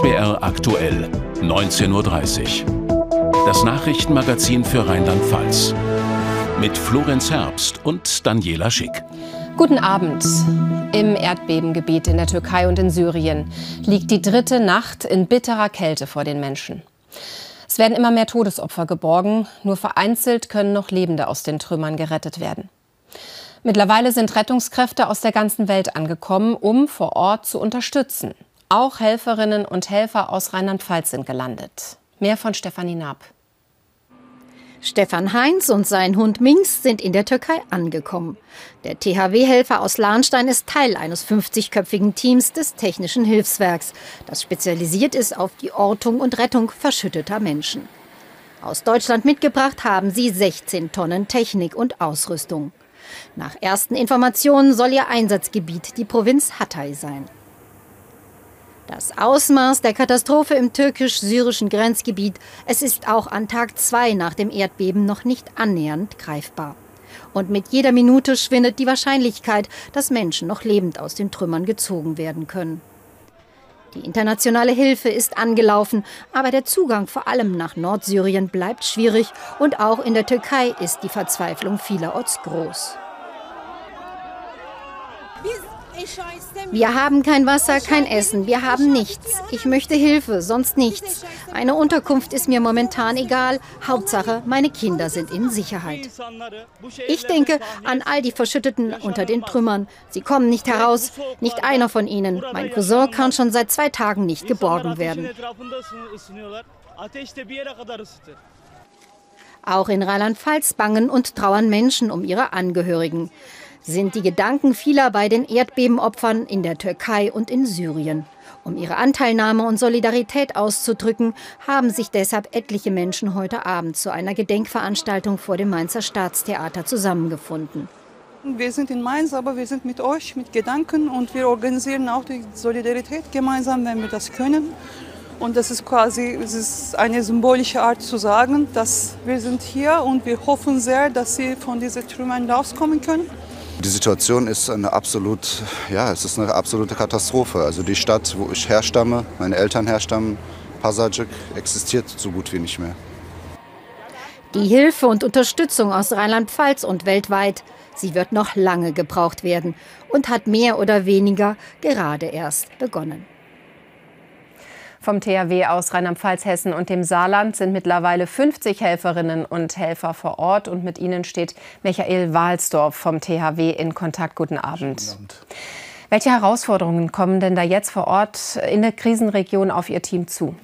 SWR aktuell, 19.30 Uhr. Das Nachrichtenmagazin für Rheinland-Pfalz. Mit Florenz Herbst und Daniela Schick. Guten Abend. Im Erdbebengebiet in der Türkei und in Syrien liegt die dritte Nacht in bitterer Kälte vor den Menschen. Es werden immer mehr Todesopfer geborgen, nur vereinzelt können noch Lebende aus den Trümmern gerettet werden. Mittlerweile sind Rettungskräfte aus der ganzen Welt angekommen, um vor Ort zu unterstützen. Auch Helferinnen und Helfer aus Rheinland-Pfalz sind gelandet. Mehr von Stefanie Naab. Stefan Heinz und sein Hund Minx sind in der Türkei angekommen. Der THW-Helfer aus Lahnstein ist Teil eines 50-köpfigen Teams des Technischen Hilfswerks, das spezialisiert ist auf die Ortung und Rettung verschütteter Menschen. Aus Deutschland mitgebracht haben sie 16 Tonnen Technik und Ausrüstung. Nach ersten Informationen soll ihr Einsatzgebiet die Provinz Hatay sein. Das Ausmaß der Katastrophe im türkisch-syrischen Grenzgebiet, es ist auch an Tag zwei nach dem Erdbeben noch nicht annähernd greifbar. Und mit jeder Minute schwindet die Wahrscheinlichkeit, dass Menschen noch lebend aus den Trümmern gezogen werden können. Die internationale Hilfe ist angelaufen, aber der Zugang vor allem nach Nordsyrien bleibt schwierig und auch in der Türkei ist die Verzweiflung vielerorts groß. Wir haben kein Wasser, kein Essen, wir haben nichts. Ich möchte Hilfe, sonst nichts. Eine Unterkunft ist mir momentan egal. Hauptsache, meine Kinder sind in Sicherheit. Ich denke an all die Verschütteten unter den Trümmern. Sie kommen nicht heraus, nicht einer von ihnen. Mein Cousin kann schon seit zwei Tagen nicht geborgen werden. Auch in Rheinland-Pfalz bangen und trauern Menschen um ihre Angehörigen sind die Gedanken vieler bei den Erdbebenopfern in der Türkei und in Syrien. Um ihre Anteilnahme und Solidarität auszudrücken, haben sich deshalb etliche Menschen heute Abend zu einer Gedenkveranstaltung vor dem Mainzer Staatstheater zusammengefunden. Wir sind in Mainz, aber wir sind mit euch, mit Gedanken und wir organisieren auch die Solidarität gemeinsam, wenn wir das können. Und das ist quasi es ist eine symbolische Art zu sagen, dass wir sind hier und wir hoffen sehr, dass sie von diesen Trümmern rauskommen können. Die Situation ist eine absolut, ja, es ist eine absolute Katastrophe. Also die Stadt, wo ich herstamme, meine Eltern herstammen, Pasajik, existiert so gut wie nicht mehr. Die Hilfe und Unterstützung aus Rheinland-Pfalz und weltweit, sie wird noch lange gebraucht werden und hat mehr oder weniger gerade erst begonnen. Vom THW aus Rheinland-Pfalz, Hessen und dem Saarland sind mittlerweile 50 Helferinnen und Helfer vor Ort. Und mit ihnen steht Michael Wahlsdorf vom THW in Kontakt. Guten Abend. Guten Abend. Welche Herausforderungen kommen denn da jetzt vor Ort in der Krisenregion auf Ihr Team zu?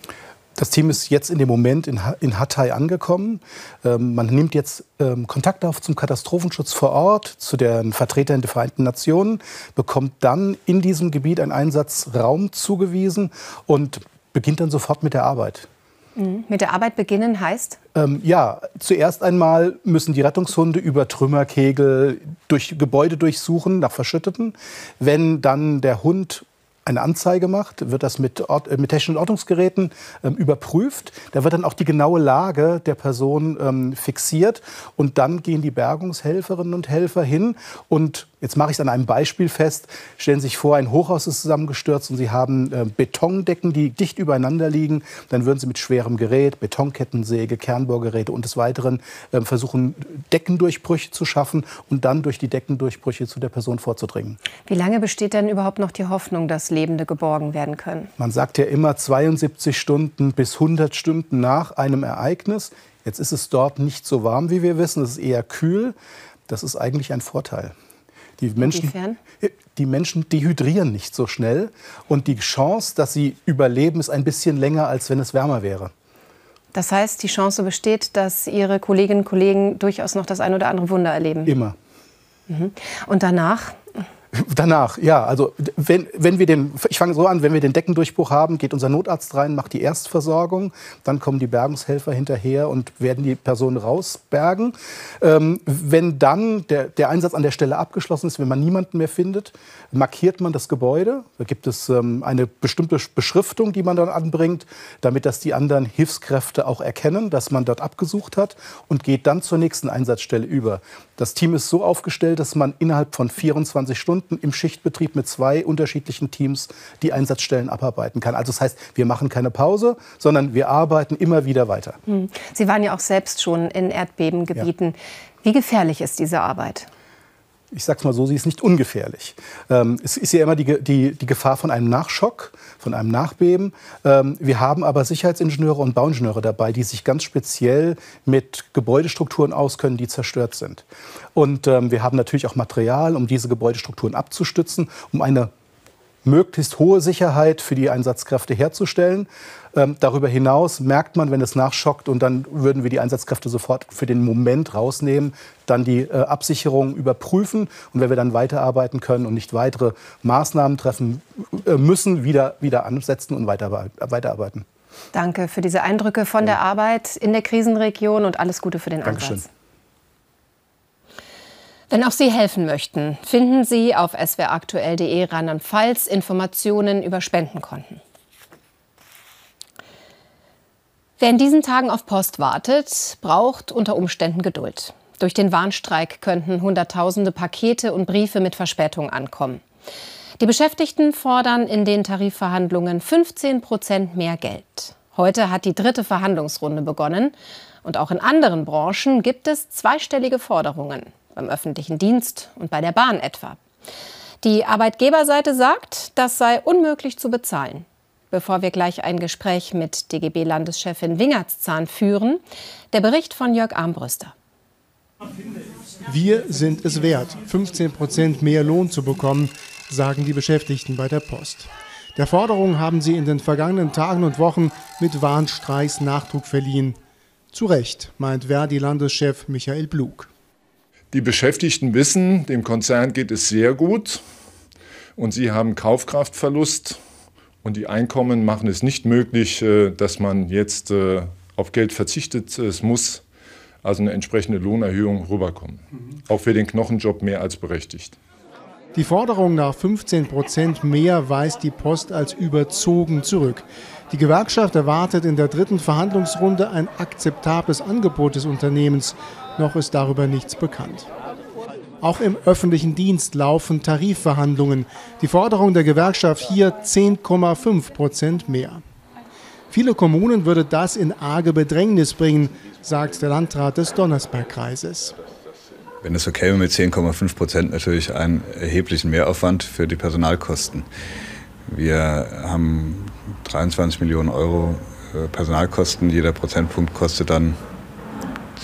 Das Team ist jetzt in dem Moment in, in Hatay angekommen. Ähm, man nimmt jetzt ähm, Kontakt auf zum Katastrophenschutz vor Ort, zu den Vertretern der Vereinten Nationen, bekommt dann in diesem Gebiet einen Einsatzraum zugewiesen und beginnt dann sofort mit der Arbeit. Mhm. Mit der Arbeit beginnen heißt? Ähm, ja, zuerst einmal müssen die Rettungshunde über Trümmerkegel durch Gebäude durchsuchen nach Verschütteten. Wenn dann der Hund eine Anzeige macht, wird das mit, Ort, äh, mit technischen Ortungsgeräten ähm, überprüft. Da wird dann auch die genaue Lage der Person ähm, fixiert. Und dann gehen die Bergungshelferinnen und Helfer hin und Jetzt mache ich es an einem Beispiel fest. Stellen Sie sich vor, ein Hochhaus ist zusammengestürzt und Sie haben äh, Betondecken, die dicht übereinander liegen. Dann würden Sie mit schwerem Gerät, Betonkettensäge, Kernbohrgeräte und des Weiteren äh, versuchen, Deckendurchbrüche zu schaffen und dann durch die Deckendurchbrüche zu der Person vorzudringen. Wie lange besteht denn überhaupt noch die Hoffnung, dass Lebende geborgen werden können? Man sagt ja immer 72 Stunden bis 100 Stunden nach einem Ereignis. Jetzt ist es dort nicht so warm, wie wir wissen. Es ist eher kühl. Das ist eigentlich ein Vorteil. Die Menschen, die Menschen dehydrieren nicht so schnell und die Chance, dass sie überleben, ist ein bisschen länger, als wenn es wärmer wäre. Das heißt, die Chance besteht, dass Ihre Kolleginnen und Kollegen durchaus noch das ein oder andere Wunder erleben. Immer. Mhm. Und danach? Danach, ja. Also wenn, wenn wir den, ich fange so an, wenn wir den Deckendurchbruch haben, geht unser Notarzt rein, macht die Erstversorgung, dann kommen die Bergungshelfer hinterher und werden die Person rausbergen. Ähm, wenn dann der, der Einsatz an der Stelle abgeschlossen ist, wenn man niemanden mehr findet, markiert man das Gebäude. Da gibt es ähm, eine bestimmte Beschriftung, die man dann anbringt, damit das die anderen Hilfskräfte auch erkennen, dass man dort abgesucht hat und geht dann zur nächsten Einsatzstelle über. Das Team ist so aufgestellt, dass man innerhalb von 24 Stunden im Schichtbetrieb mit zwei unterschiedlichen Teams die Einsatzstellen abarbeiten kann. Also das heißt, wir machen keine Pause, sondern wir arbeiten immer wieder weiter. Hm. Sie waren ja auch selbst schon in Erdbebengebieten. Ja. Wie gefährlich ist diese Arbeit? Ich sage es mal so, sie ist nicht ungefährlich. Ähm, es ist ja immer die, die, die Gefahr von einem Nachschock, von einem Nachbeben. Ähm, wir haben aber Sicherheitsingenieure und Bauingenieure dabei, die sich ganz speziell mit Gebäudestrukturen auskennen, die zerstört sind. Und ähm, wir haben natürlich auch Material, um diese Gebäudestrukturen abzustützen, um eine möglichst hohe Sicherheit für die Einsatzkräfte herzustellen. Ähm, darüber hinaus merkt man, wenn es nachschockt, und dann würden wir die Einsatzkräfte sofort für den Moment rausnehmen, dann die äh, Absicherung überprüfen. Und wenn wir dann weiterarbeiten können und nicht weitere Maßnahmen treffen äh, müssen, wieder, wieder ansetzen und weiter, weiterarbeiten. Danke für diese Eindrücke von der Arbeit in der Krisenregion und alles Gute für den Dankeschön. Einsatz. Wenn auch Sie helfen möchten, finden Sie auf swraktuell.de Rheinland-Pfalz Informationen über Spendenkonten. Wer in diesen Tagen auf Post wartet, braucht unter Umständen Geduld. Durch den Warnstreik könnten Hunderttausende Pakete und Briefe mit Verspätung ankommen. Die Beschäftigten fordern in den Tarifverhandlungen 15 Prozent mehr Geld. Heute hat die dritte Verhandlungsrunde begonnen. Und auch in anderen Branchen gibt es zweistellige Forderungen. Beim öffentlichen Dienst und bei der Bahn etwa. Die Arbeitgeberseite sagt, das sei unmöglich zu bezahlen. Bevor wir gleich ein Gespräch mit DGB-Landeschefin Wingertszahn führen, der Bericht von Jörg Armbrüster. Wir sind es wert, 15 Prozent mehr Lohn zu bekommen, sagen die Beschäftigten bei der Post. Der Forderung haben sie in den vergangenen Tagen und Wochen mit Warnstreiks Nachdruck verliehen. Zu Recht, meint Verdi-Landeschef Michael Blug. Die Beschäftigten wissen, dem Konzern geht es sehr gut und sie haben Kaufkraftverlust und die Einkommen machen es nicht möglich, äh, dass man jetzt äh, auf Geld verzichtet. Es muss also eine entsprechende Lohnerhöhung rüberkommen. Mhm. Auch für den Knochenjob mehr als berechtigt. Die Forderung nach 15 Prozent mehr weist die Post als überzogen zurück. Die Gewerkschaft erwartet in der dritten Verhandlungsrunde ein akzeptables Angebot des Unternehmens. Noch ist darüber nichts bekannt. Auch im öffentlichen Dienst laufen Tarifverhandlungen. Die Forderung der Gewerkschaft hier 10,5 Prozent mehr. Viele Kommunen würde das in arge Bedrängnis bringen, sagt der Landrat des Donnersbergkreises. Wenn es so käme mit 10,5 Prozent natürlich einen erheblichen Mehraufwand für die Personalkosten. Wir haben 23 Millionen Euro äh, Personalkosten. Jeder Prozentpunkt kostet dann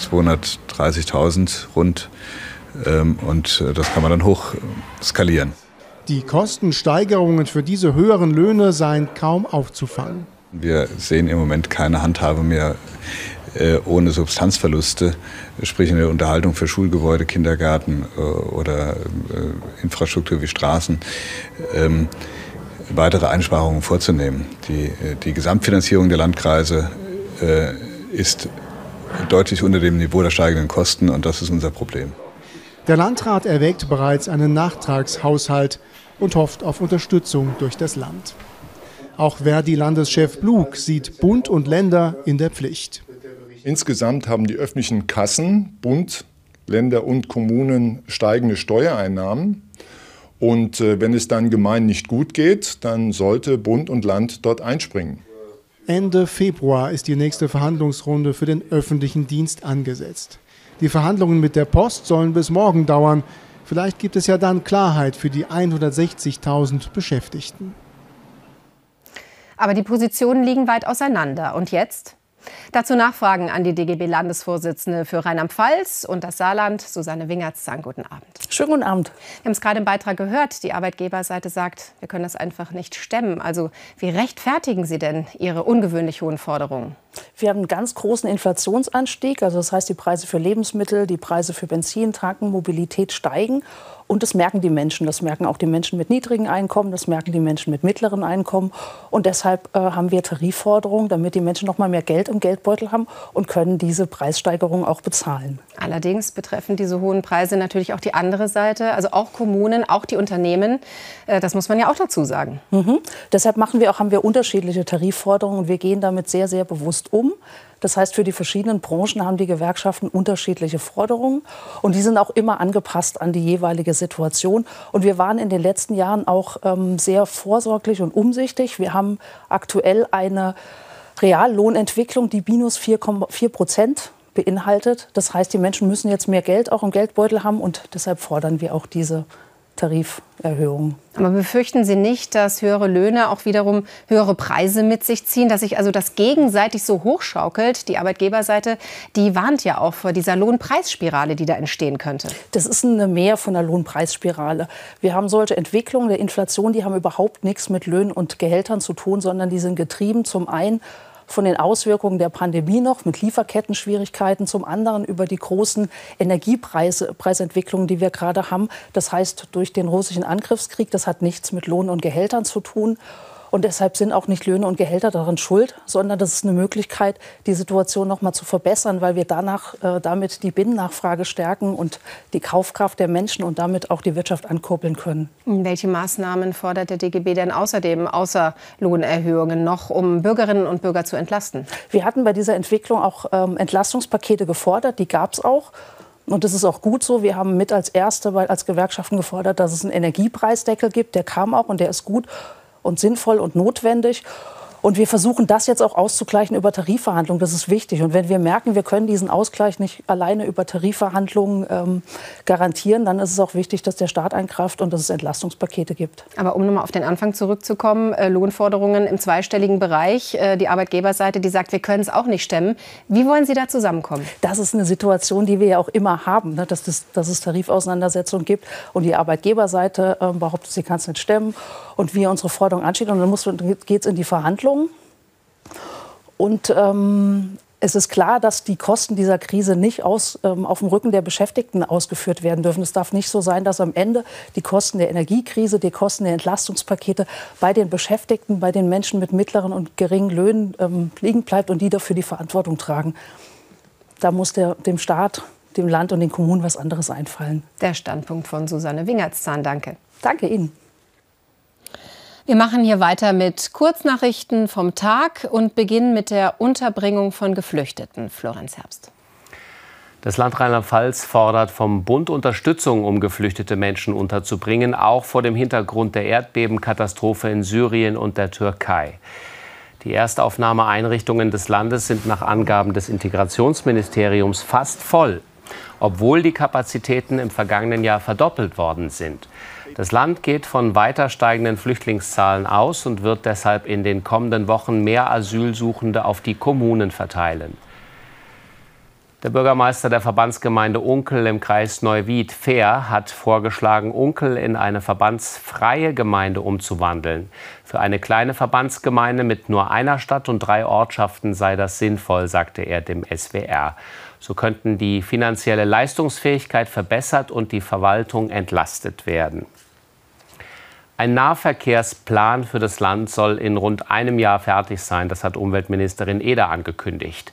230.000 rund. Ähm, und äh, das kann man dann hoch skalieren. Die Kostensteigerungen für diese höheren Löhne seien kaum aufzufangen. Wir sehen im Moment keine Handhabe mehr äh, ohne Substanzverluste, sprich in der Unterhaltung für Schulgebäude, Kindergärten äh, oder Infrastruktur wie Straßen, ähm, weitere Einsparungen vorzunehmen. Die, die Gesamtfinanzierung der Landkreise ist deutlich unter dem Niveau der steigenden Kosten und das ist unser Problem. Der Landrat erwägt bereits einen Nachtragshaushalt und hofft auf Unterstützung durch das Land. Auch Verdi-Landeschef Blug sieht Bund und Länder in der Pflicht. Insgesamt haben die öffentlichen Kassen, Bund, Länder und Kommunen steigende Steuereinnahmen. Und äh, wenn es dann gemein nicht gut geht, dann sollte Bund und Land dort einspringen. Ende Februar ist die nächste Verhandlungsrunde für den öffentlichen Dienst angesetzt. Die Verhandlungen mit der Post sollen bis morgen dauern. Vielleicht gibt es ja dann Klarheit für die 160.000 Beschäftigten. Aber die Positionen liegen weit auseinander. Und jetzt? Dazu Nachfragen an die DGB-Landesvorsitzende für Rheinland-Pfalz und das Saarland, Susanne Wingertz. Guten Abend. Schönen guten Abend. Wir haben es gerade im Beitrag gehört. Die Arbeitgeberseite sagt, wir können das einfach nicht stemmen. Also wie rechtfertigen Sie denn Ihre ungewöhnlich hohen Forderungen? Wir haben einen ganz großen Inflationsanstieg. Also das heißt, die Preise für Lebensmittel, die Preise für Benzin, Tanken, Mobilität steigen. Und das merken die Menschen. Das merken auch die Menschen mit niedrigen Einkommen, das merken die Menschen mit mittleren Einkommen. Und deshalb äh, haben wir Tarifforderungen, damit die Menschen noch mal mehr Geld im Geldbeutel haben und können diese Preissteigerungen auch bezahlen. Allerdings betreffen diese hohen Preise natürlich auch die andere Seite, also auch Kommunen, auch die Unternehmen. Äh, das muss man ja auch dazu sagen. Mhm. Deshalb machen wir auch, haben wir unterschiedliche Tarifforderungen und wir gehen damit sehr, sehr bewusst um. Das heißt, für die verschiedenen Branchen haben die Gewerkschaften unterschiedliche Forderungen und die sind auch immer angepasst an die jeweilige Situation. Und wir waren in den letzten Jahren auch ähm, sehr vorsorglich und umsichtig. Wir haben aktuell eine Reallohnentwicklung, die minus 4,4 Prozent beinhaltet. Das heißt, die Menschen müssen jetzt mehr Geld auch im Geldbeutel haben und deshalb fordern wir auch diese Tariferhöhungen. Aber befürchten Sie nicht, dass höhere Löhne auch wiederum höhere Preise mit sich ziehen, dass sich also das gegenseitig so hochschaukelt? Die Arbeitgeberseite, die warnt ja auch vor dieser Lohnpreisspirale, die da entstehen könnte. Das ist eine Mehr von der Lohnpreisspirale. Wir haben solche Entwicklungen der Inflation, die haben überhaupt nichts mit Löhnen und Gehältern zu tun, sondern die sind getrieben zum einen von den Auswirkungen der Pandemie noch mit Lieferkettenschwierigkeiten, zum anderen über die großen Energiepreisentwicklungen, die wir gerade haben. Das heißt, durch den russischen Angriffskrieg, das hat nichts mit Lohn und Gehältern zu tun. Und deshalb sind auch nicht Löhne und Gehälter daran schuld, sondern das ist eine Möglichkeit, die Situation noch mal zu verbessern, weil wir danach äh, damit die Binnennachfrage stärken und die Kaufkraft der Menschen und damit auch die Wirtschaft ankurbeln können. Welche Maßnahmen fordert der DGB denn außerdem außer Lohnerhöhungen noch, um Bürgerinnen und Bürger zu entlasten? Wir hatten bei dieser Entwicklung auch ähm, Entlastungspakete gefordert, die gab es auch. Und das ist auch gut so. Wir haben mit als Erste als Gewerkschaften gefordert, dass es einen Energiepreisdeckel gibt. Der kam auch und der ist gut und sinnvoll und notwendig. Und wir versuchen das jetzt auch auszugleichen über Tarifverhandlungen. Das ist wichtig. Und wenn wir merken, wir können diesen Ausgleich nicht alleine über Tarifverhandlungen ähm, garantieren, dann ist es auch wichtig, dass der Staat eingreift und dass es Entlastungspakete gibt. Aber um nochmal auf den Anfang zurückzukommen, äh, Lohnforderungen im zweistelligen Bereich, äh, die Arbeitgeberseite, die sagt, wir können es auch nicht stemmen. Wie wollen Sie da zusammenkommen? Das ist eine Situation, die wir ja auch immer haben, ne? dass, das, dass es Tarifauseinandersetzungen gibt und die Arbeitgeberseite äh, behauptet, sie kann es nicht stemmen und wir unsere Forderungen anschieben. Und dann geht es in die Verhandlungen. Entwicklung. Und ähm, es ist klar, dass die Kosten dieser Krise nicht aus, ähm, auf dem Rücken der Beschäftigten ausgeführt werden dürfen. Es darf nicht so sein, dass am Ende die Kosten der Energiekrise, die Kosten der Entlastungspakete bei den Beschäftigten, bei den Menschen mit mittleren und geringen Löhnen ähm, liegen bleibt und die dafür die Verantwortung tragen. Da muss der, dem Staat, dem Land und den Kommunen was anderes einfallen. Der Standpunkt von Susanne Wingertszahn. Danke. Danke Ihnen. Wir machen hier weiter mit Kurznachrichten vom Tag und beginnen mit der Unterbringung von Geflüchteten. Florenz Herbst. Das Land Rheinland-Pfalz fordert vom Bund Unterstützung, um geflüchtete Menschen unterzubringen, auch vor dem Hintergrund der Erdbebenkatastrophe in Syrien und der Türkei. Die Erstaufnahmeeinrichtungen des Landes sind nach Angaben des Integrationsministeriums fast voll, obwohl die Kapazitäten im vergangenen Jahr verdoppelt worden sind. Das Land geht von weiter steigenden Flüchtlingszahlen aus und wird deshalb in den kommenden Wochen mehr Asylsuchende auf die Kommunen verteilen. Der Bürgermeister der Verbandsgemeinde Unkel im Kreis Neuwied, Fehr, hat vorgeschlagen, Unkel in eine verbandsfreie Gemeinde umzuwandeln. Für eine kleine Verbandsgemeinde mit nur einer Stadt und drei Ortschaften sei das sinnvoll, sagte er dem SWR. So könnten die finanzielle Leistungsfähigkeit verbessert und die Verwaltung entlastet werden. Ein Nahverkehrsplan für das Land soll in rund einem Jahr fertig sein. Das hat Umweltministerin Eder angekündigt.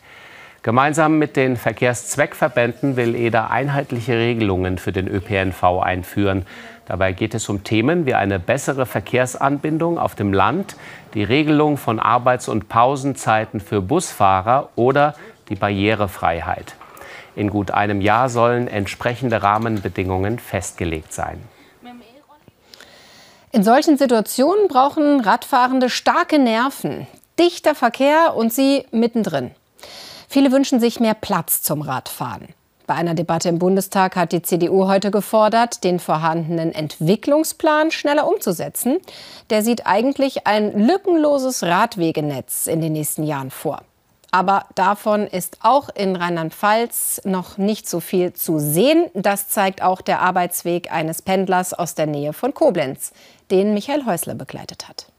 Gemeinsam mit den Verkehrszweckverbänden will Eder einheitliche Regelungen für den ÖPNV einführen. Dabei geht es um Themen wie eine bessere Verkehrsanbindung auf dem Land, die Regelung von Arbeits- und Pausenzeiten für Busfahrer oder die Barrierefreiheit. In gut einem Jahr sollen entsprechende Rahmenbedingungen festgelegt sein. In solchen Situationen brauchen Radfahrende starke Nerven, dichter Verkehr und sie mittendrin. Viele wünschen sich mehr Platz zum Radfahren. Bei einer Debatte im Bundestag hat die CDU heute gefordert, den vorhandenen Entwicklungsplan schneller umzusetzen. Der sieht eigentlich ein lückenloses Radwegenetz in den nächsten Jahren vor. Aber davon ist auch in Rheinland-Pfalz noch nicht so viel zu sehen. Das zeigt auch der Arbeitsweg eines Pendlers aus der Nähe von Koblenz den Michael Häusler begleitet hat.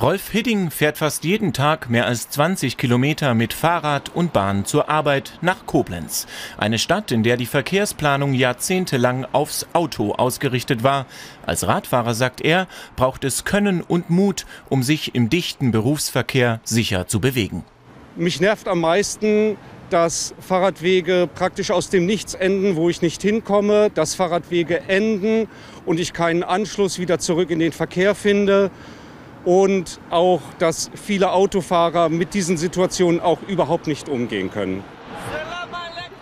Rolf Hidding fährt fast jeden Tag mehr als 20 Kilometer mit Fahrrad und Bahn zur Arbeit nach Koblenz. Eine Stadt, in der die Verkehrsplanung jahrzehntelang aufs Auto ausgerichtet war. Als Radfahrer, sagt er, braucht es Können und Mut, um sich im dichten Berufsverkehr sicher zu bewegen. Mich nervt am meisten, dass Fahrradwege praktisch aus dem Nichts enden, wo ich nicht hinkomme, dass Fahrradwege enden und ich keinen Anschluss wieder zurück in den Verkehr finde. und auch, dass viele Autofahrer mit diesen Situationen auch überhaupt nicht umgehen können.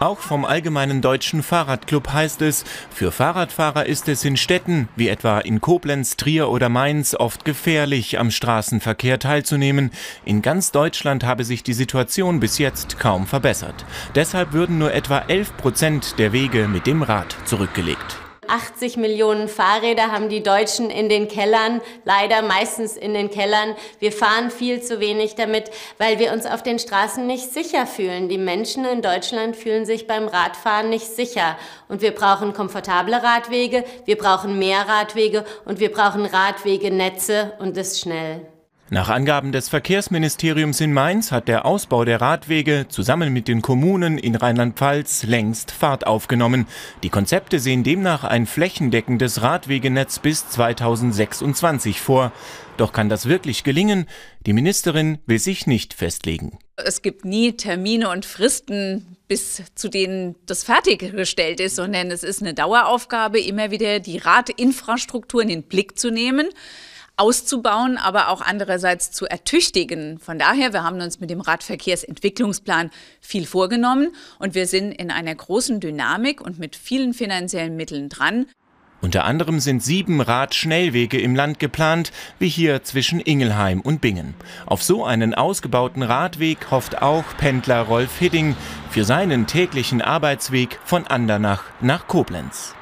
Auch vom Allgemeinen Deutschen Fahrradclub heißt es, für Fahrradfahrer ist es in Städten, wie etwa in Koblenz, Trier oder Mainz, oft gefährlich, am Straßenverkehr teilzunehmen. In ganz Deutschland habe sich die Situation bis jetzt kaum verbessert. Deshalb würden nur etwa 11 Prozent der Wege mit dem Rad zurückgelegt. 80 Millionen Fahrräder haben die Deutschen in den Kellern, leider meistens in den Kellern. Wir fahren viel zu wenig damit, weil wir uns auf den Straßen nicht sicher fühlen. Die Menschen in Deutschland fühlen sich beim Radfahren nicht sicher. Und wir brauchen komfortable Radwege, wir brauchen mehr Radwege und wir brauchen Radwegenetze und das schnell. Nach Angaben des Verkehrsministeriums in Mainz hat der Ausbau der Radwege zusammen mit den Kommunen in Rheinland-Pfalz längst Fahrt aufgenommen. Die Konzepte sehen demnach ein flächendeckendes Radwegenetz bis 2026 vor. Doch kann das wirklich gelingen? Die Ministerin will sich nicht festlegen. Es gibt nie Termine und Fristen, bis zu denen das fertiggestellt ist, sondern es ist eine Daueraufgabe, immer wieder die Radinfrastruktur in den Blick zu nehmen auszubauen, aber auch andererseits zu ertüchtigen. Von daher, wir haben uns mit dem Radverkehrsentwicklungsplan viel vorgenommen und wir sind in einer großen Dynamik und mit vielen finanziellen Mitteln dran. Unter anderem sind sieben Radschnellwege im Land geplant, wie hier zwischen Ingelheim und Bingen. Auf so einen ausgebauten Radweg hofft auch Pendler Rolf Hidding für seinen täglichen Arbeitsweg von Andernach nach Koblenz.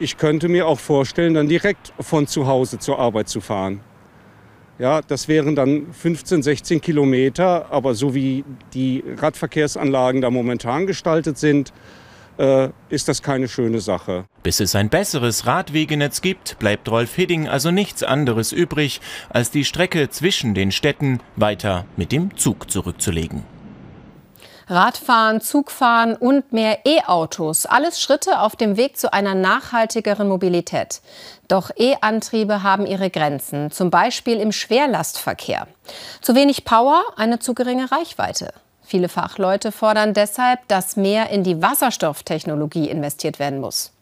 Ich könnte mir auch vorstellen, dann direkt von zu Hause zur Arbeit zu fahren. Ja, das wären dann 15, 16 Kilometer, aber so wie die Radverkehrsanlagen da momentan gestaltet sind, äh, ist das keine schöne Sache. Bis es ein besseres Radwegenetz gibt, bleibt Rolf Hidding also nichts anderes übrig, als die Strecke zwischen den Städten weiter mit dem Zug zurückzulegen. Radfahren, Zugfahren und mehr E-Autos. Alles Schritte auf dem Weg zu einer nachhaltigeren Mobilität. Doch E-Antriebe haben ihre Grenzen, zum Beispiel im Schwerlastverkehr. Zu wenig Power, eine zu geringe Reichweite. Viele Fachleute fordern deshalb, dass mehr in die Wasserstofftechnologie investiert werden muss.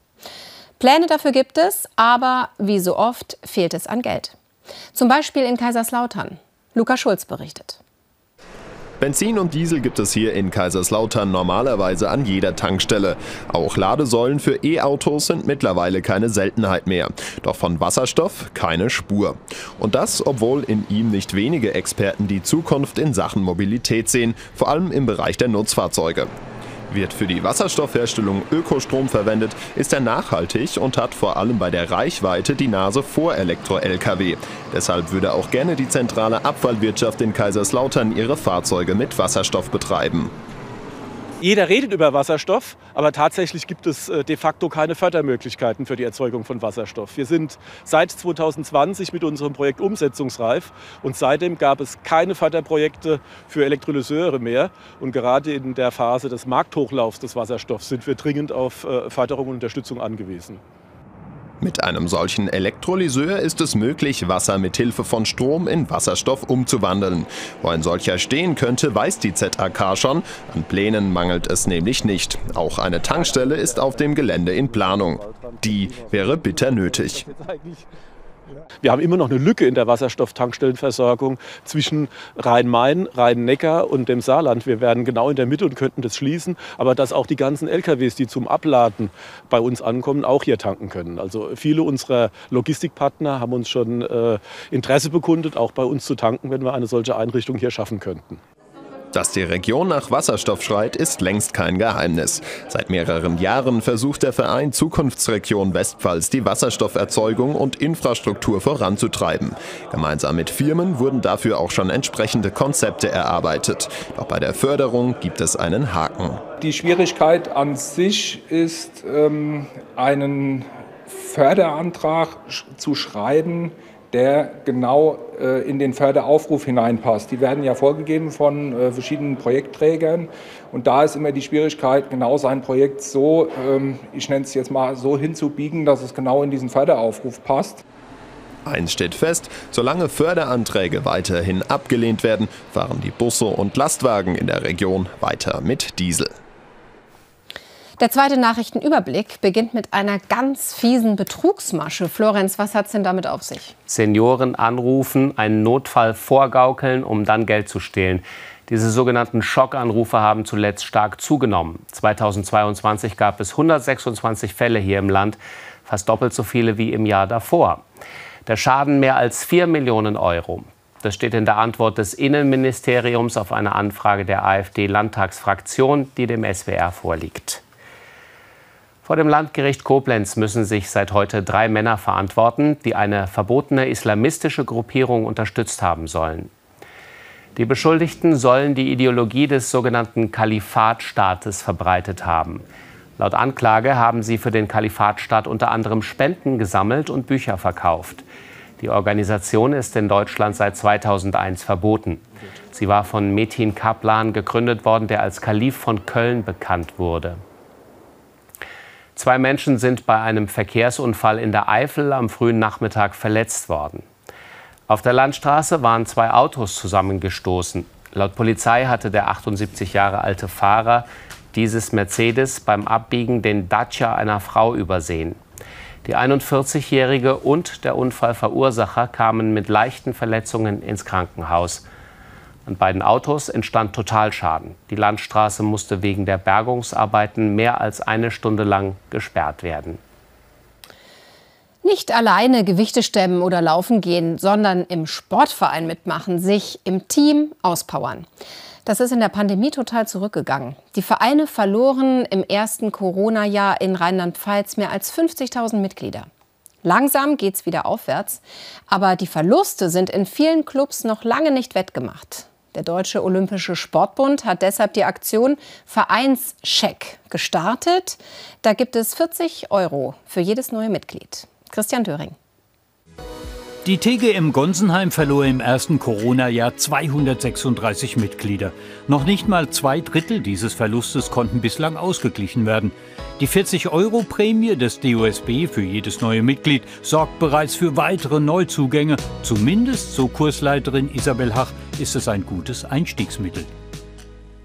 Pläne dafür gibt es, aber wie so oft fehlt es an Geld. Zum Beispiel in Kaiserslautern. Luca Schulz berichtet. Benzin und Diesel gibt es hier in Kaiserslautern normalerweise an jeder Tankstelle. Auch Ladesäulen für E-Autos sind mittlerweile keine Seltenheit mehr. Doch von Wasserstoff keine Spur. Und das, obwohl in ihm nicht wenige Experten die Zukunft in Sachen Mobilität sehen, vor allem im Bereich der Nutzfahrzeuge. Wird für die Wasserstoffherstellung Ökostrom verwendet, ist er nachhaltig und hat vor allem bei der Reichweite die Nase vor Elektro-Lkw. Deshalb würde auch gerne die zentrale Abfallwirtschaft in Kaiserslautern ihre Fahrzeuge mit Wasserstoff betreiben. Jeder redet über Wasserstoff, aber tatsächlich gibt es äh, de facto keine Fördermöglichkeiten für die Erzeugung von Wasserstoff. Wir sind seit 2020 mit unserem Projekt umsetzungsreif und seitdem gab es keine Förderprojekte für Elektrolyseure mehr. Und gerade in der Phase des Markthochlaufs des Wasserstoffs sind wir dringend auf äh, Förderung und Unterstützung angewiesen. Mit einem solchen Elektrolyseur ist es möglich, Wasser mit Hilfe von Strom in Wasserstoff umzuwandeln. Wo ein solcher stehen könnte, weiß die ZAK schon. An Plänen mangelt es nämlich nicht. Auch eine Tankstelle ist auf dem Gelände in Planung. Die wäre bitter nötig. Wir haben immer noch eine Lücke in der Wasserstofftankstellenversorgung zwischen Rhein-Main, Rhein-Neckar und dem Saarland. Wir wären genau in der Mitte und könnten das schließen, aber dass auch die ganzen LKWs, die zum Abladen bei uns ankommen, auch hier tanken können. Also viele unserer Logistikpartner haben uns schon äh, Interesse bekundet, auch bei uns zu tanken, wenn wir eine solche Einrichtung hier schaffen könnten. Dass die Region nach Wasserstoff schreit, ist längst kein Geheimnis. Seit mehreren Jahren versucht der Verein Zukunftsregion Westpfalz die Wasserstofferzeugung und Infrastruktur voranzutreiben. Gemeinsam mit Firmen wurden dafür auch schon entsprechende Konzepte erarbeitet. Doch bei der Förderung gibt es einen Haken. Die Schwierigkeit an sich ist, ähm, einen Förderantrag zu schreiben, der genau äh, in den Förderaufruf hineinpasst. Die werden ja vorgegeben von äh, verschiedenen Projektträgern und da ist immer die Schwierigkeit, genau sein Projekt so, ähm, ich nenne es jetzt mal so hinzubiegen, dass es genau in diesen Förderaufruf passt. Eins steht fest, solange Förderanträge weiterhin abgelehnt werden, fahren die Busse und Lastwagen in der Region weiter mit Diesel. Der zweite Nachrichtenüberblick beginnt mit einer ganz fiesen Betrugsmasche. Florenz, was hat es denn damit auf sich? Senioren anrufen, einen Notfall vorgaukeln, um dann Geld zu stehlen. Diese sogenannten Schockanrufe haben zuletzt stark zugenommen. 2022 gab es 126 Fälle hier im Land, fast doppelt so viele wie im Jahr davor. Der Schaden mehr als 4 Millionen Euro. Das steht in der Antwort des Innenministeriums auf eine Anfrage der AfD-Landtagsfraktion, die dem SWR vorliegt. Vor dem Landgericht Koblenz müssen sich seit heute drei Männer verantworten, die eine verbotene islamistische Gruppierung unterstützt haben sollen. Die Beschuldigten sollen die Ideologie des sogenannten Kalifatstaates verbreitet haben. Laut Anklage haben sie für den Kalifatstaat unter anderem Spenden gesammelt und Bücher verkauft. Die Organisation ist in Deutschland seit 2001 verboten. Sie war von Metin Kaplan gegründet worden, der als Kalif von Köln bekannt wurde. Zwei Menschen sind bei einem Verkehrsunfall in der Eifel am frühen Nachmittag verletzt worden. Auf der Landstraße waren zwei Autos zusammengestoßen. Laut Polizei hatte der 78 Jahre alte Fahrer dieses Mercedes beim Abbiegen den Dacia einer Frau übersehen. Die 41-Jährige und der Unfallverursacher kamen mit leichten Verletzungen ins Krankenhaus. An beiden Autos entstand Totalschaden. Die Landstraße musste wegen der Bergungsarbeiten mehr als eine Stunde lang gesperrt werden. Nicht alleine Gewichte stemmen oder laufen gehen, sondern im Sportverein mitmachen, sich im Team auspowern. Das ist in der Pandemie total zurückgegangen. Die Vereine verloren im ersten Corona-Jahr in Rheinland-Pfalz mehr als 50.000 Mitglieder. Langsam geht es wieder aufwärts, aber die Verluste sind in vielen Clubs noch lange nicht wettgemacht. Der Deutsche Olympische Sportbund hat deshalb die Aktion Vereinscheck gestartet. Da gibt es 40 Euro für jedes neue Mitglied. Christian Döring. Die TGM Gonsenheim verlor im ersten Corona-Jahr 236 Mitglieder. Noch nicht mal zwei Drittel dieses Verlustes konnten bislang ausgeglichen werden. Die 40-Euro-Prämie des DOSB für jedes neue Mitglied sorgt bereits für weitere Neuzugänge. Zumindest, so Kursleiterin Isabel Hach, ist es ein gutes Einstiegsmittel.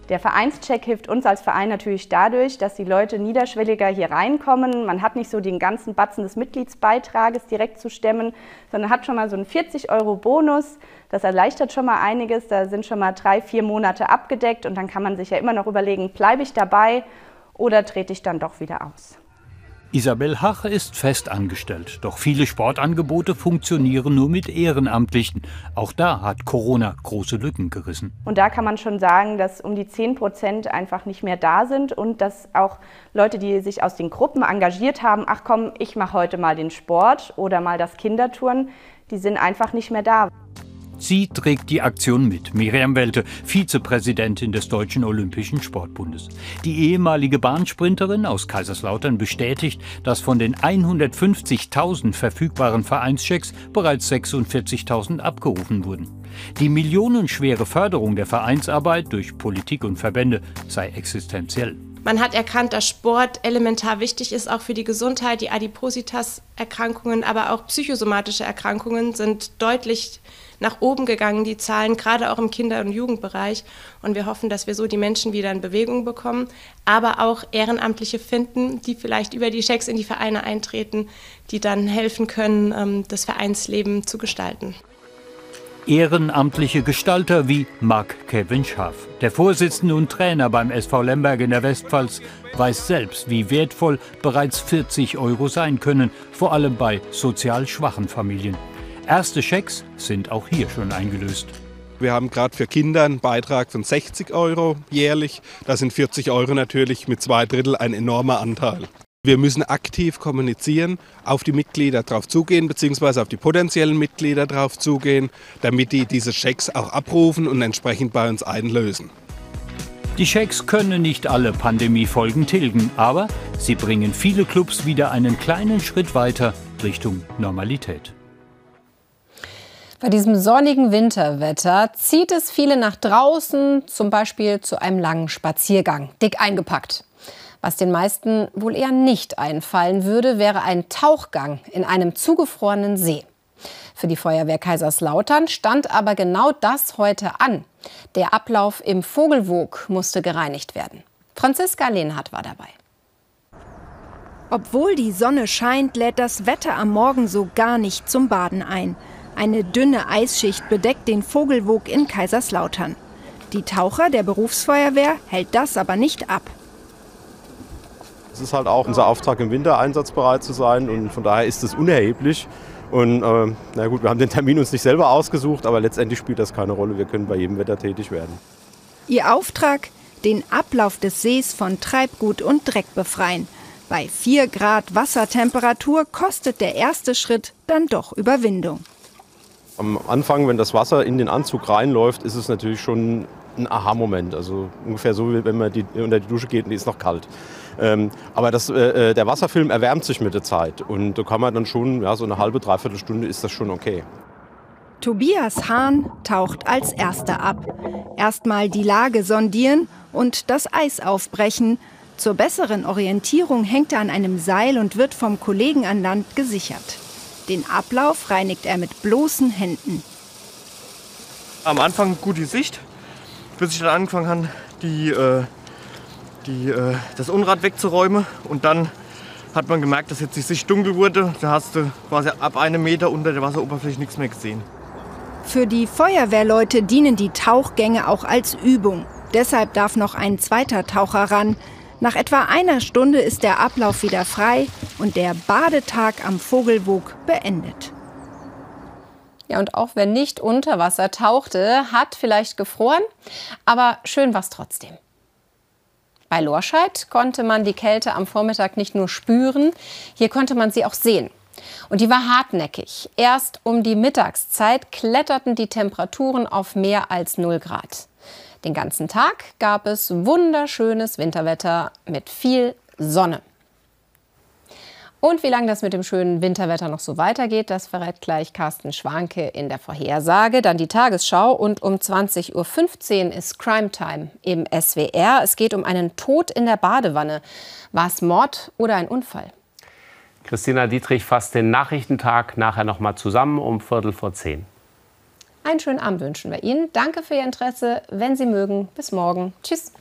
Der Vereinscheck hilft uns als Verein natürlich dadurch, dass die Leute niederschwelliger hier reinkommen. Man hat nicht so den ganzen Batzen des Mitgliedsbeitrages direkt zu stemmen, sondern hat schon mal so einen 40 Euro Bonus. Das erleichtert schon mal einiges. Da sind schon mal drei, vier Monate abgedeckt und dann kann man sich ja immer noch überlegen, bleibe ich dabei oder trete ich dann doch wieder aus. Isabel Hache ist fest angestellt, doch viele Sportangebote funktionieren nur mit Ehrenamtlichen. Auch da hat Corona große Lücken gerissen. Und da kann man schon sagen, dass um die 10 Prozent einfach nicht mehr da sind und dass auch Leute, die sich aus den Gruppen engagiert haben, ach komm, ich mache heute mal den Sport oder mal das Kindertouren, die sind einfach nicht mehr da. Sie trägt die Aktion mit. Miriam Welte, Vizepräsidentin des Deutschen Olympischen Sportbundes. Die ehemalige Bahnsprinterin aus Kaiserslautern bestätigt, dass von den 150.000 verfügbaren Vereinschecks bereits 46.000 abgerufen wurden. Die millionenschwere Förderung der Vereinsarbeit durch Politik und Verbände sei existenziell. Man hat erkannt, dass Sport elementar wichtig ist, auch für die Gesundheit. Die Adipositas-Erkrankungen, aber auch psychosomatische Erkrankungen sind deutlich nach oben gegangen, die Zahlen, gerade auch im Kinder- und Jugendbereich. Und wir hoffen, dass wir so die Menschen wieder in Bewegung bekommen, aber auch Ehrenamtliche finden, die vielleicht über die Schecks in die Vereine eintreten, die dann helfen können, ähm, das Vereinsleben zu gestalten. Ehrenamtliche Gestalter wie Mark Kevin Schaff. Der Vorsitzende und Trainer beim SV Lemberg in der Westpfalz weiß selbst, wie wertvoll bereits 40 Euro sein können, vor allem bei sozial schwachen Familien. Erste Schecks sind auch hier schon eingelöst. Wir haben gerade für Kinder einen Beitrag von 60 Euro jährlich. Da sind 40 Euro natürlich mit zwei Drittel ein enormer Anteil. Wir müssen aktiv kommunizieren, auf die Mitglieder drauf zugehen, beziehungsweise auf die potenziellen Mitglieder drauf zugehen, damit die diese Schecks auch abrufen und entsprechend bei uns einlösen. Die Schecks können nicht alle Pandemiefolgen tilgen, aber sie bringen viele Clubs wieder einen kleinen Schritt weiter Richtung Normalität. Bei diesem sonnigen Winterwetter zieht es viele nach draußen, zum Beispiel zu einem langen Spaziergang, dick eingepackt. Was den meisten wohl eher nicht einfallen würde, wäre ein Tauchgang in einem zugefrorenen See. Für die Feuerwehr Kaiserslautern stand aber genau das heute an. Der Ablauf im Vogelwog musste gereinigt werden. Franziska Lehnhardt war dabei. Obwohl die Sonne scheint, lädt das Wetter am Morgen so gar nicht zum Baden ein. Eine dünne Eisschicht bedeckt den Vogelwog in Kaiserslautern. Die Taucher der Berufsfeuerwehr hält das aber nicht ab. Es ist halt auch unser Auftrag, im Winter einsatzbereit zu sein und von daher ist es unerheblich. Und äh, na gut, wir haben den Termin uns nicht selber ausgesucht, aber letztendlich spielt das keine Rolle. Wir können bei jedem Wetter tätig werden. Ihr Auftrag? Den Ablauf des Sees von Treibgut und Dreck befreien. Bei 4 Grad Wassertemperatur kostet der erste Schritt dann doch Überwindung. Am Anfang, wenn das Wasser in den Anzug reinläuft, ist es natürlich schon ein Aha-Moment. Also ungefähr so, wie wenn man die, unter die Dusche geht und die ist noch kalt. Ähm, aber das, äh, äh, der Wasserfilm erwärmt sich mit der Zeit. Und da kann man dann schon, ja, so eine halbe, dreiviertel Stunde ist das schon okay. Tobias Hahn taucht als erster ab. Erstmal die Lage sondieren und das Eis aufbrechen. Zur besseren Orientierung hängt er an einem Seil und wird vom Kollegen an Land gesichert. Den Ablauf reinigt er mit bloßen Händen. Am Anfang gut die Sicht, bis ich dann angefangen habe, die, äh, die, äh, das Unrat wegzuräumen. Und dann hat man gemerkt, dass jetzt die Sicht dunkel wurde. Da hast du quasi ab einem Meter unter der Wasseroberfläche nichts mehr gesehen. Für die Feuerwehrleute dienen die Tauchgänge auch als Übung. Deshalb darf noch ein zweiter Taucher ran. Nach etwa einer Stunde ist der Ablauf wieder frei und der Badetag am Vogelwog beendet. Ja, und auch wer nicht unter Wasser tauchte, hat vielleicht gefroren, aber schön war es trotzdem. Bei Lorscheid konnte man die Kälte am Vormittag nicht nur spüren, hier konnte man sie auch sehen. Und die war hartnäckig. Erst um die Mittagszeit kletterten die Temperaturen auf mehr als 0 Grad. Den ganzen Tag gab es wunderschönes Winterwetter mit viel Sonne. Und wie lange das mit dem schönen Winterwetter noch so weitergeht, das verrät gleich Carsten Schwanke in der Vorhersage. Dann die Tagesschau und um 20.15 Uhr ist Crime Time im SWR. Es geht um einen Tod in der Badewanne. War es Mord oder ein Unfall? Christina Dietrich fasst den Nachrichtentag nachher noch mal zusammen um Viertel vor zehn. Einen schönen Abend wünschen wir Ihnen. Danke für Ihr Interesse. Wenn Sie mögen, bis morgen. Tschüss.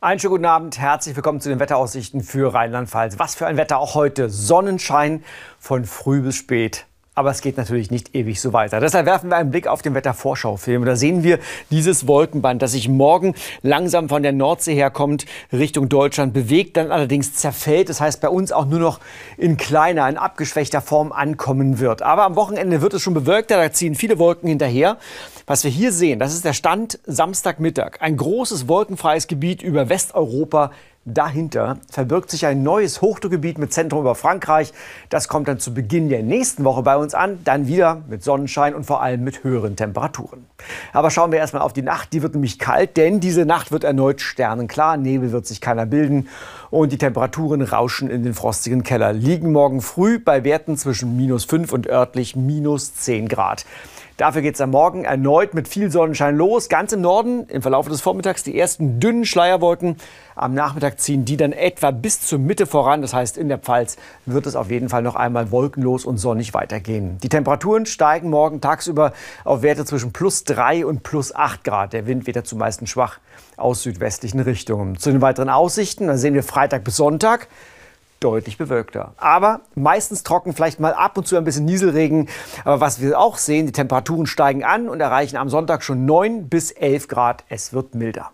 Einen schönen guten Abend, herzlich willkommen zu den Wetteraussichten für Rheinland-Pfalz. Was für ein Wetter auch heute. Sonnenschein von früh bis spät. Aber es geht natürlich nicht ewig so weiter. Deshalb werfen wir einen Blick auf den Wettervorschaufilm. Da sehen wir dieses Wolkenband, das sich morgen langsam von der Nordsee herkommt, Richtung Deutschland bewegt, dann allerdings zerfällt. Das heißt, bei uns auch nur noch in kleiner, in abgeschwächter Form ankommen wird. Aber am Wochenende wird es schon bewölkter, da ziehen viele Wolken hinterher. Was wir hier sehen, das ist der Stand Samstagmittag. Ein großes wolkenfreies Gebiet über Westeuropa Dahinter verbirgt sich ein neues Hochdruckgebiet mit Zentrum über Frankreich. Das kommt dann zu Beginn der nächsten Woche bei uns an, dann wieder mit Sonnenschein und vor allem mit höheren Temperaturen. Aber schauen wir erstmal auf die Nacht. Die wird nämlich kalt, denn diese Nacht wird erneut sternenklar. Nebel wird sich keiner bilden und die Temperaturen rauschen in den frostigen Keller. Liegen morgen früh bei Werten zwischen minus 5 und örtlich minus 10 Grad. Dafür geht es am Morgen erneut mit viel Sonnenschein los. Ganz im Norden im Verlauf des Vormittags die ersten dünnen Schleierwolken. Am Nachmittag ziehen die dann etwa bis zur Mitte voran. Das heißt, in der Pfalz wird es auf jeden Fall noch einmal wolkenlos und sonnig weitergehen. Die Temperaturen steigen morgen tagsüber auf Werte zwischen plus 3 und plus 8 Grad. Der Wind weht zumeist schwach aus südwestlichen Richtungen. Zu den weiteren Aussichten, da sehen wir Freitag bis Sonntag deutlich bewölkter. Aber meistens trocken, vielleicht mal ab und zu ein bisschen Nieselregen. Aber was wir auch sehen, die Temperaturen steigen an und erreichen am Sonntag schon 9 bis 11 Grad. Es wird milder.